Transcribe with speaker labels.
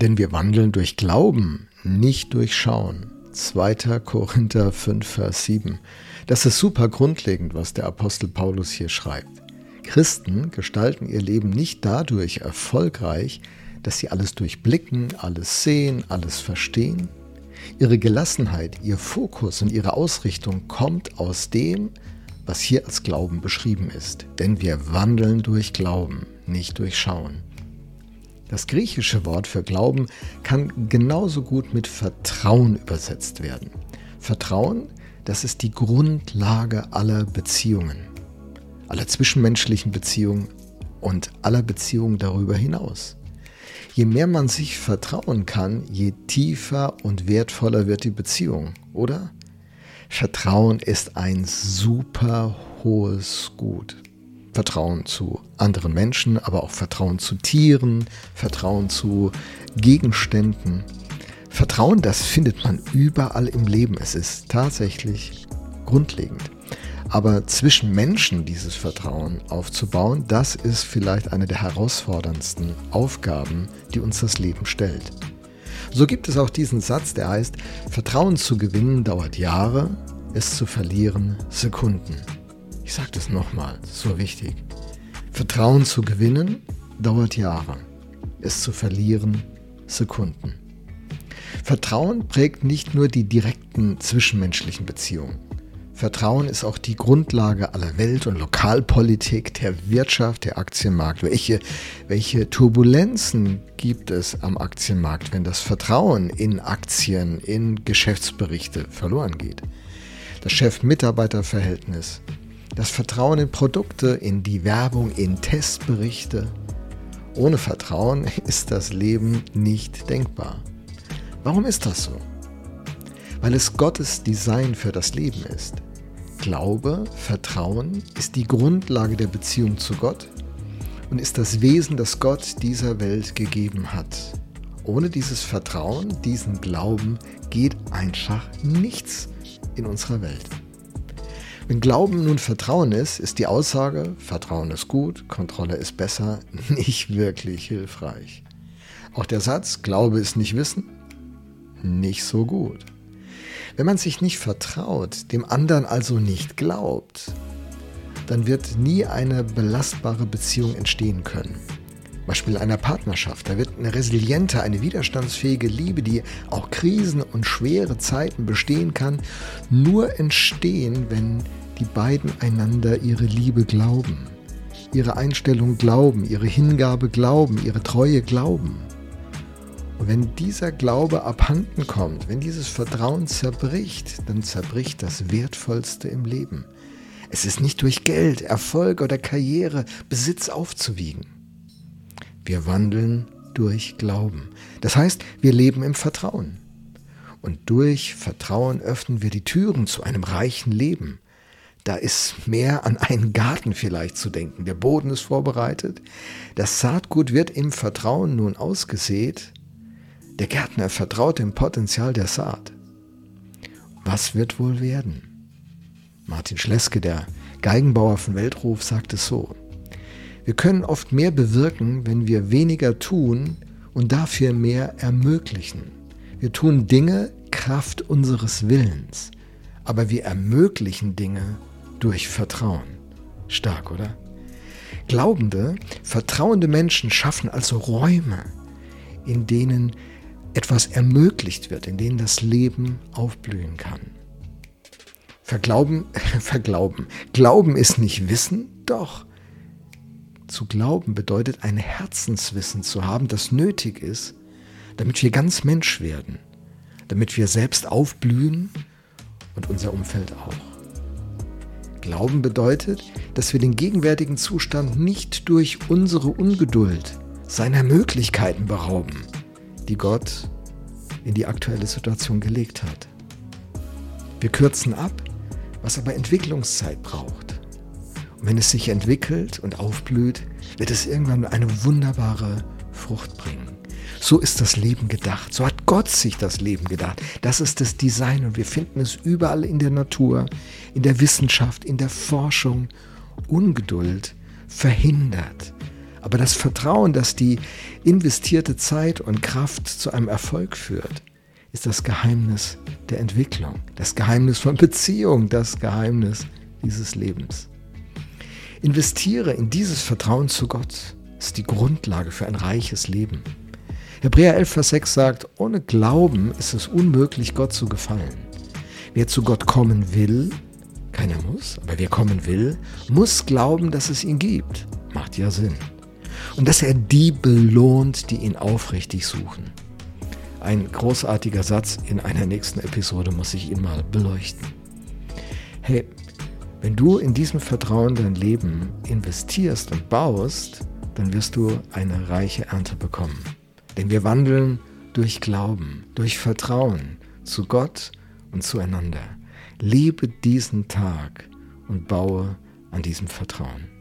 Speaker 1: Denn wir wandeln durch Glauben, nicht durch Schauen. 2. Korinther 5, Vers 7. Das ist super grundlegend, was der Apostel Paulus hier schreibt. Christen gestalten ihr Leben nicht dadurch erfolgreich, dass sie alles durchblicken, alles sehen, alles verstehen. Ihre Gelassenheit, ihr Fokus und ihre Ausrichtung kommt aus dem, was hier als Glauben beschrieben ist. Denn wir wandeln durch Glauben, nicht durch Schauen. Das griechische Wort für Glauben kann genauso gut mit Vertrauen übersetzt werden. Vertrauen, das ist die Grundlage aller Beziehungen, aller zwischenmenschlichen Beziehungen und aller Beziehungen darüber hinaus. Je mehr man sich vertrauen kann, je tiefer und wertvoller wird die Beziehung, oder? Vertrauen ist ein super hohes Gut. Vertrauen zu anderen Menschen, aber auch Vertrauen zu Tieren, Vertrauen zu Gegenständen. Vertrauen, das findet man überall im Leben. Es ist tatsächlich grundlegend. Aber zwischen Menschen dieses Vertrauen aufzubauen, das ist vielleicht eine der herausforderndsten Aufgaben, die uns das Leben stellt. So gibt es auch diesen Satz, der heißt, Vertrauen zu gewinnen dauert Jahre, es zu verlieren Sekunden. Ich sage das nochmal, so wichtig. Vertrauen zu gewinnen dauert Jahre, es zu verlieren Sekunden. Vertrauen prägt nicht nur die direkten zwischenmenschlichen Beziehungen. Vertrauen ist auch die Grundlage aller Welt- und Lokalpolitik, der Wirtschaft, der Aktienmarkt. Welche, welche Turbulenzen gibt es am Aktienmarkt, wenn das Vertrauen in Aktien, in Geschäftsberichte verloren geht? Das Chef-Mitarbeiter-Verhältnis, das Vertrauen in Produkte, in die Werbung, in Testberichte. Ohne Vertrauen ist das Leben nicht denkbar. Warum ist das so? Weil es Gottes Design für das Leben ist. Glaube, Vertrauen ist die Grundlage der Beziehung zu Gott und ist das Wesen, das Gott dieser Welt gegeben hat. Ohne dieses Vertrauen, diesen Glauben geht einfach nichts in unserer Welt. Wenn Glauben nun Vertrauen ist, ist die Aussage, Vertrauen ist gut, Kontrolle ist besser, nicht wirklich hilfreich. Auch der Satz, Glaube ist nicht Wissen, nicht so gut. Wenn man sich nicht vertraut, dem anderen also nicht glaubt, dann wird nie eine belastbare Beziehung entstehen können. Beispiel einer Partnerschaft. Da wird eine resiliente, eine widerstandsfähige Liebe, die auch Krisen und schwere Zeiten bestehen kann, nur entstehen, wenn die beiden einander ihre Liebe glauben, ihre Einstellung glauben, ihre Hingabe glauben, ihre Treue glauben. Und wenn dieser Glaube abhanden kommt, wenn dieses Vertrauen zerbricht, dann zerbricht das Wertvollste im Leben. Es ist nicht durch Geld, Erfolg oder Karriere, Besitz aufzuwiegen. Wir wandeln durch Glauben. Das heißt, wir leben im Vertrauen. Und durch Vertrauen öffnen wir die Türen zu einem reichen Leben. Da ist mehr an einen Garten vielleicht zu denken. Der Boden ist vorbereitet. Das Saatgut wird im Vertrauen nun ausgesät. Der Gärtner vertraut dem Potenzial der Saat. Was wird wohl werden? Martin Schleske, der Geigenbauer von Weltruf, sagt es so. Wir können oft mehr bewirken, wenn wir weniger tun und dafür mehr ermöglichen. Wir tun Dinge Kraft unseres Willens, aber wir ermöglichen Dinge durch Vertrauen. Stark, oder? Glaubende, vertrauende Menschen schaffen also Räume, in denen etwas ermöglicht wird, in denen das Leben aufblühen kann. Verglauben, verglauben. Glauben ist nicht Wissen, doch. Zu glauben bedeutet ein Herzenswissen zu haben, das nötig ist, damit wir ganz Mensch werden, damit wir selbst aufblühen und unser Umfeld auch. Glauben bedeutet, dass wir den gegenwärtigen Zustand nicht durch unsere Ungeduld seiner Möglichkeiten berauben, die Gott in die aktuelle Situation gelegt hat. Wir kürzen ab, was aber Entwicklungszeit braucht. Und wenn es sich entwickelt und aufblüht, wird es irgendwann eine wunderbare Frucht bringen. So ist das Leben gedacht. So hat Gott sich das Leben gedacht. Das ist das Design und wir finden es überall in der Natur, in der Wissenschaft, in der Forschung. Ungeduld verhindert Aber das Vertrauen, dass die investierte Zeit und Kraft zu einem Erfolg führt, ist das Geheimnis der Entwicklung, das Geheimnis von Beziehung, das Geheimnis dieses Lebens. Investiere in dieses Vertrauen zu Gott. Das ist die Grundlage für ein reiches Leben. Hebräer 11, Vers 6 sagt, ohne Glauben ist es unmöglich, Gott zu gefallen. Wer zu Gott kommen will, keiner muss, aber wer kommen will, muss glauben, dass es ihn gibt. Macht ja Sinn. Und dass er die belohnt, die ihn aufrichtig suchen. Ein großartiger Satz in einer nächsten Episode muss ich ihn mal beleuchten. Hey, wenn du in diesem Vertrauen dein Leben investierst und baust, dann wirst du eine reiche Ernte bekommen. Denn wir wandeln durch Glauben, durch Vertrauen zu Gott und zueinander. Lebe diesen Tag und baue an diesem Vertrauen.